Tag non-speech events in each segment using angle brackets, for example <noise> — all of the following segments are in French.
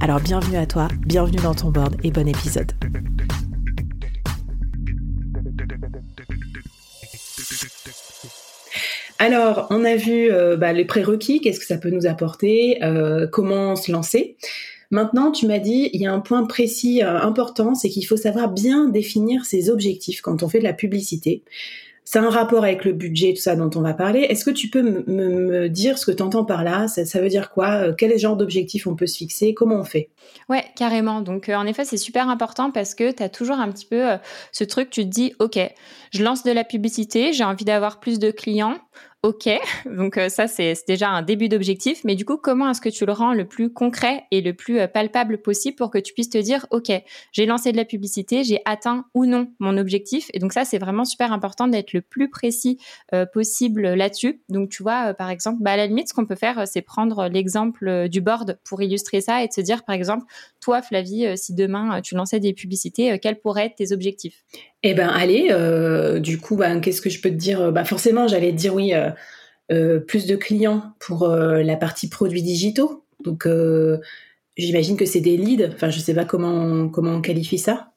Alors bienvenue à toi, bienvenue dans ton board et bon épisode. Alors, on a vu euh, bah, les prérequis, qu'est-ce que ça peut nous apporter, euh, comment se lancer. Maintenant, tu m'as dit, il y a un point précis euh, important, c'est qu'il faut savoir bien définir ses objectifs quand on fait de la publicité. C'est un rapport avec le budget, tout ça dont on va parler. Est-ce que tu peux me, dire ce que tu entends par là? Ça, veut dire quoi? Euh, Quel genre d'objectif on peut se fixer? Comment on fait? Ouais, carrément. Donc, euh, en effet, c'est super important parce que tu as toujours un petit peu euh, ce truc, tu te dis, OK, je lance de la publicité, j'ai envie d'avoir plus de clients. OK, <laughs> donc euh, ça c'est déjà un début d'objectif, mais du coup comment est-ce que tu le rends le plus concret et le plus euh, palpable possible pour que tu puisses te dire OK, j'ai lancé de la publicité, j'ai atteint ou non mon objectif? Et donc ça c'est vraiment super important d'être le plus précis euh, possible là-dessus. Donc tu vois par exemple, bah, à la limite ce qu'on peut faire c'est prendre l'exemple du board pour illustrer ça et de se dire par exemple toi Flavie si demain tu lançais des publicités, quels pourraient être tes objectifs? Eh ben allez, euh, du coup, ben, qu'est-ce que je peux te dire? Bah forcément, j'allais te dire oui, euh, euh, plus de clients pour la partie produits digitaux. Donc j'imagine que c'est des leads. Enfin, je sais pas comment comment on qualifie ça.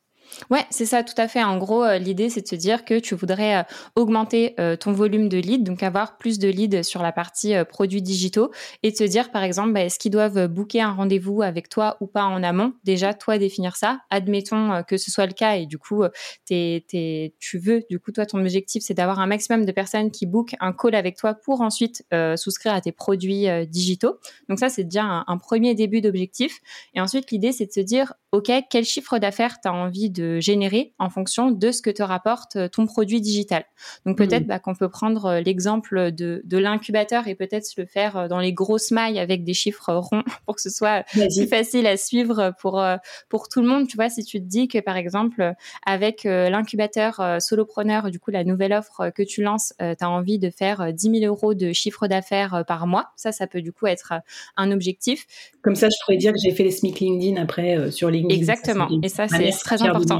Ouais, c'est ça, tout à fait. En gros, euh, l'idée, c'est de se dire que tu voudrais euh, augmenter euh, ton volume de leads, donc avoir plus de leads sur la partie produits digitaux, et de se dire, par exemple, bah, est-ce qu'ils doivent booker un rendez-vous avec toi ou pas en amont? Déjà, toi, définir ça. Admettons que ce soit le cas, et du coup, tu veux, du coup, toi, ton objectif, c'est d'avoir un maximum de personnes qui bookent un call avec toi pour ensuite souscrire à tes produits digitaux. Donc ça, c'est déjà un, un premier début d'objectif. Et ensuite, l'idée, c'est de se dire, OK, quel chiffre d'affaires tu as envie de générer en fonction de ce que te rapporte euh, ton produit digital. Donc peut-être mmh. bah, qu'on peut prendre euh, l'exemple de, de l'incubateur et peut-être le faire euh, dans les grosses mailles avec des chiffres ronds <laughs> pour que ce soit plus facile à suivre pour, pour tout le monde. Tu vois, si tu te dis que par exemple, avec l'incubateur solopreneur, du coup, la nouvelle offre que tu lances, tu as envie de faire 10 000 euros de chiffre d'affaires par mois, ça, ça peut du coup être un objectif. Comme ça, je pourrais dire que j'ai fait les SMIC LinkedIn après sur LinkedIn. Exactement. et ça, c'est très important. <laughs>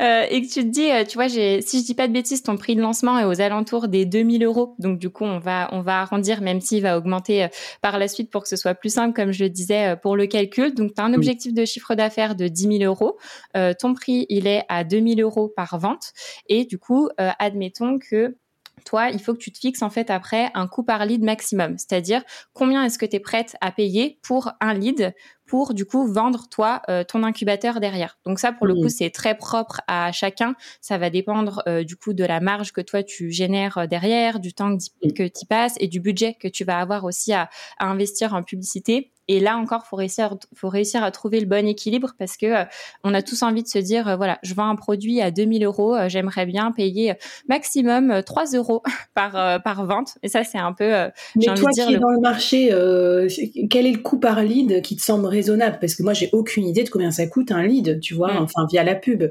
Euh, et que tu te dis, euh, tu vois, si je dis pas de bêtises, ton prix de lancement est aux alentours des 2000 euros. Donc, du coup, on va, on va arrondir, même s'il va augmenter euh, par la suite pour que ce soit plus simple, comme je le disais, pour le calcul. Donc, tu as un objectif de chiffre d'affaires de 10 000 euros. ton prix, il est à 2000 euros par vente. Et du coup, admettons que toi, il faut que tu te fixes en fait après un coût par lead maximum, c'est-à-dire combien est-ce que tu es prête à payer pour un lead pour du coup vendre toi euh, ton incubateur derrière? Donc ça pour le coup c'est très propre à chacun. Ça va dépendre euh, du coup de la marge que toi tu génères euh, derrière, du temps que tu passes et du budget que tu vas avoir aussi à, à investir en publicité. Et là encore, faut réussir, faut réussir à trouver le bon équilibre parce que on a tous envie de se dire, voilà, je vends un produit à 2000 euros, j'aimerais bien payer maximum 3 euros <laughs> par par vente. Et ça, c'est un peu. Mais toi qui es dans le marché, quel est le coût par lead qui te semble raisonnable? Parce que moi j'ai aucune idée de combien ça coûte un lead, tu vois, mm. enfin via la pub.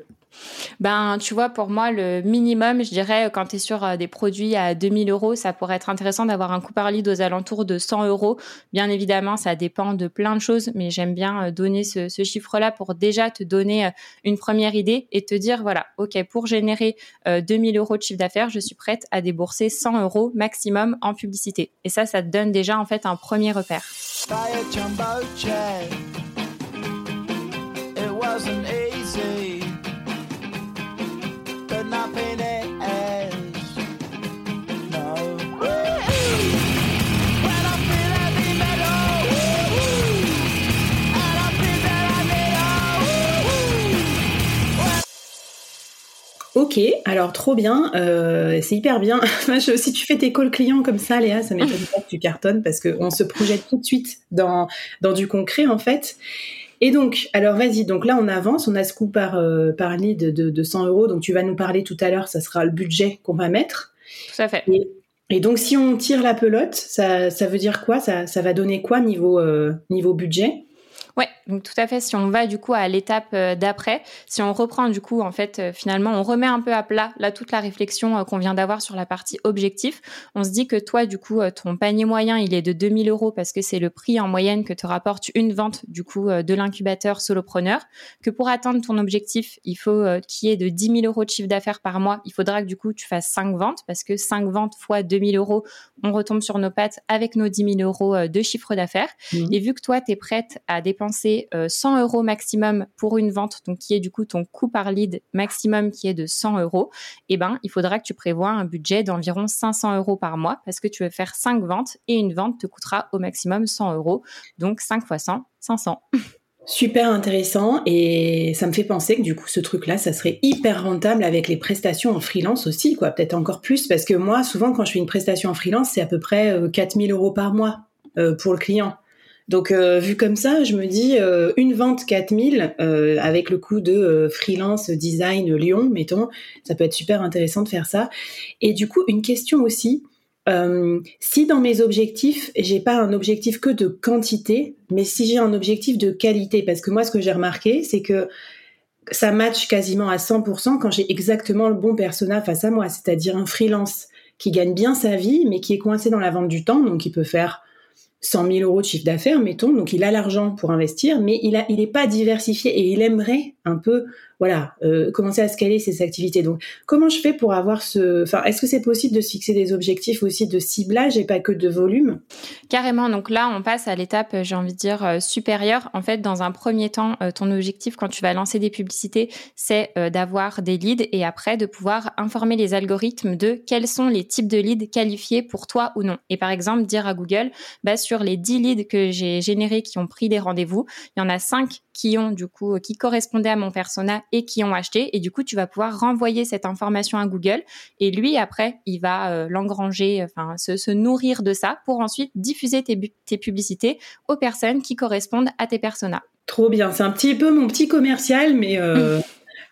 Ben, tu vois, pour moi, le minimum, je dirais, quand tu es sur euh, des produits à 2000 euros, ça pourrait être intéressant d'avoir un coût par lead aux alentours de 100 euros. Bien évidemment, ça dépend de plein de choses, mais j'aime bien euh, donner ce, chiffre-là pour déjà te donner euh, une première idée et te dire, voilà, OK, pour générer 2000 euros de chiffre d'affaires, je suis prête à débourser 100 euros maximum en publicité. Et ça, ça te donne déjà, en fait, un premier repère. Ok, alors trop bien, euh, c'est hyper bien. <laughs> si tu fais tes calls clients comme ça, Léa, ça m'étonne pas que tu cartonnes parce qu'on se projette tout de suite dans, dans du concret en fait. Et donc, alors vas-y, donc là on avance, on a ce coup par, euh, par lead de, de 100 euros, donc tu vas nous parler tout à l'heure, ça sera le budget qu'on va mettre. Tout à fait. Et, donc si on tire la pelote, ça, ça veut dire quoi? Ça, ça va donner quoi niveau, euh, niveau budget? Ouais, donc tout à fait. Si on va du coup à l'étape euh, d'après, si on reprend du coup, en fait, euh, finalement, on remet un peu à plat là toute la réflexion euh, qu'on vient d'avoir sur la partie objectif. On se dit que toi, du coup, ton panier moyen, il est de 2000 euros parce que c'est le prix en moyenne que te rapporte une vente du coup de l'incubateur solopreneur. Que pour atteindre ton objectif, il faut qu'il y ait de 10 000 euros de chiffre d'affaires par mois. Il faudra que du coup tu fasses 5 ventes parce que 5 ventes fois 2000 euros, on retombe sur nos pattes avec nos 10 000 euros de chiffre d'affaires. Mmh. Et vu que toi, tu es prête à dépenser 100 euh, euros maximum pour une vente, donc qui est du coup ton coût par lead maximum qui est de 100 euros, eh ben, il faudra que tu prévois un budget d'environ 500 euros par mois parce que tu veux faire 5 ventes et une vente te coûtera au maximum 100 euros. Donc 5 fois 100, 500. Super intéressant et ça me fait penser que du coup ce truc-là, ça serait hyper rentable avec les prestations en freelance aussi, quoi, peut-être encore plus parce que moi, souvent quand je fais une prestation en freelance, c'est à peu près 4000 euh, euros par mois euh, pour le client. Donc euh, vu comme ça, je me dis euh, une vente 4000 euh, avec le coût de freelance design Lyon, mettons, ça peut être super intéressant de faire ça. Et du coup, une question aussi, si dans mes objectifs, j'ai pas un objectif que de quantité, mais si j'ai un objectif de qualité, parce que moi, ce que j'ai remarqué, c'est que ça match quasiment à 100% quand j'ai exactement le bon persona face à moi, c'est-à-dire un freelance qui gagne bien sa vie, mais qui est coincé dans la vente du temps, donc il peut faire 100 000 euros de chiffre d'affaires, mettons, donc il a l'argent pour investir, mais il a, il pas diversifié et il aimerait un peu voilà, euh, commencer à scaler ses activités. Donc, comment je fais pour avoir ce, enfin, est-ce que c'est possible de se fixer des objectifs aussi de ciblage et pas que de volume? Carrément. Donc là, on passe à l'étape, j'ai envie de dire euh, supérieure. En fait, dans un premier temps, euh, ton objectif quand tu vas lancer des publicités, c'est d'avoir des leads et après de pouvoir informer les algorithmes de quels sont les types de leads qualifiés pour toi ou non. Et par exemple, dire à Google, bah, sur les 10 leads que j'ai générés qui ont pris des rendez-vous, il y en a 5 qui ont du coup qui correspondaient à mon persona et qui ont acheté et du coup tu vas pouvoir renvoyer cette information à Google et lui après il va euh, l'engranger enfin se, nourrir de ça pour ensuite diffuser tes, tes publicités aux personnes qui correspondent à tes personas. Trop bien, c'est un petit peu mon petit commercial mais euh,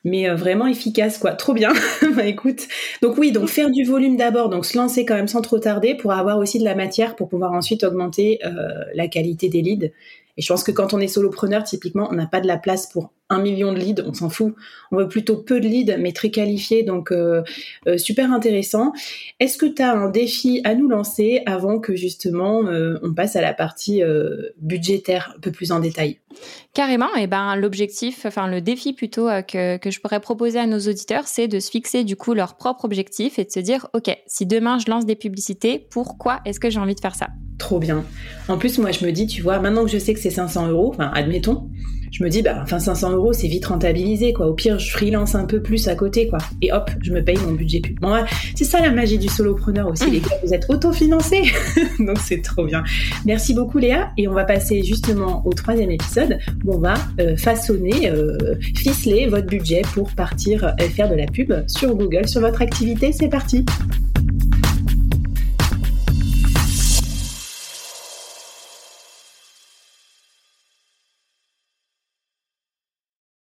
mais euh, vraiment efficace quoi. Trop bien. <laughs> bah, écoute, donc oui, donc faire du volume d'abord, donc se lancer quand même sans trop tarder pour avoir aussi de la matière pour pouvoir ensuite augmenter la qualité des leads et je pense que quand on est solopreneur, typiquement, on n'a pas de la place pour un million de leads, on s'en fout. On veut plutôt peu de leads, mais très qualifiés, donc euh, euh, super intéressant. Est-ce que tu as un défi à nous lancer avant que justement euh, on passe à la partie budgétaire un peu plus en détail? Carrément, et ben l'objectif, enfin le défi plutôt que, que je pourrais proposer à nos auditeurs, c'est de se fixer du coup leur propre objectif et de se dire, ok, si demain je lance des publicités, pourquoi est-ce que j'ai envie de faire ça? Trop bien. En plus, moi je me dis, tu vois, maintenant que je sais que c'est 500 euros, enfin admettons, je me dis, bah, enfin, 500 euros, c'est vite rentabilisé, quoi. Au pire, je freelance un peu plus à côté, quoi. Et hop, je me paye mon budget pub. Bon, c'est ça la magie du solopreneur aussi, les gars. Vous êtes autofinancés. <laughs> Donc, c'est trop bien. Merci beaucoup, Léa. Et on va passer justement au troisième épisode où on va euh, façonner, euh, ficeler votre budget pour partir euh, faire de la pub sur Google, sur votre activité. C'est parti.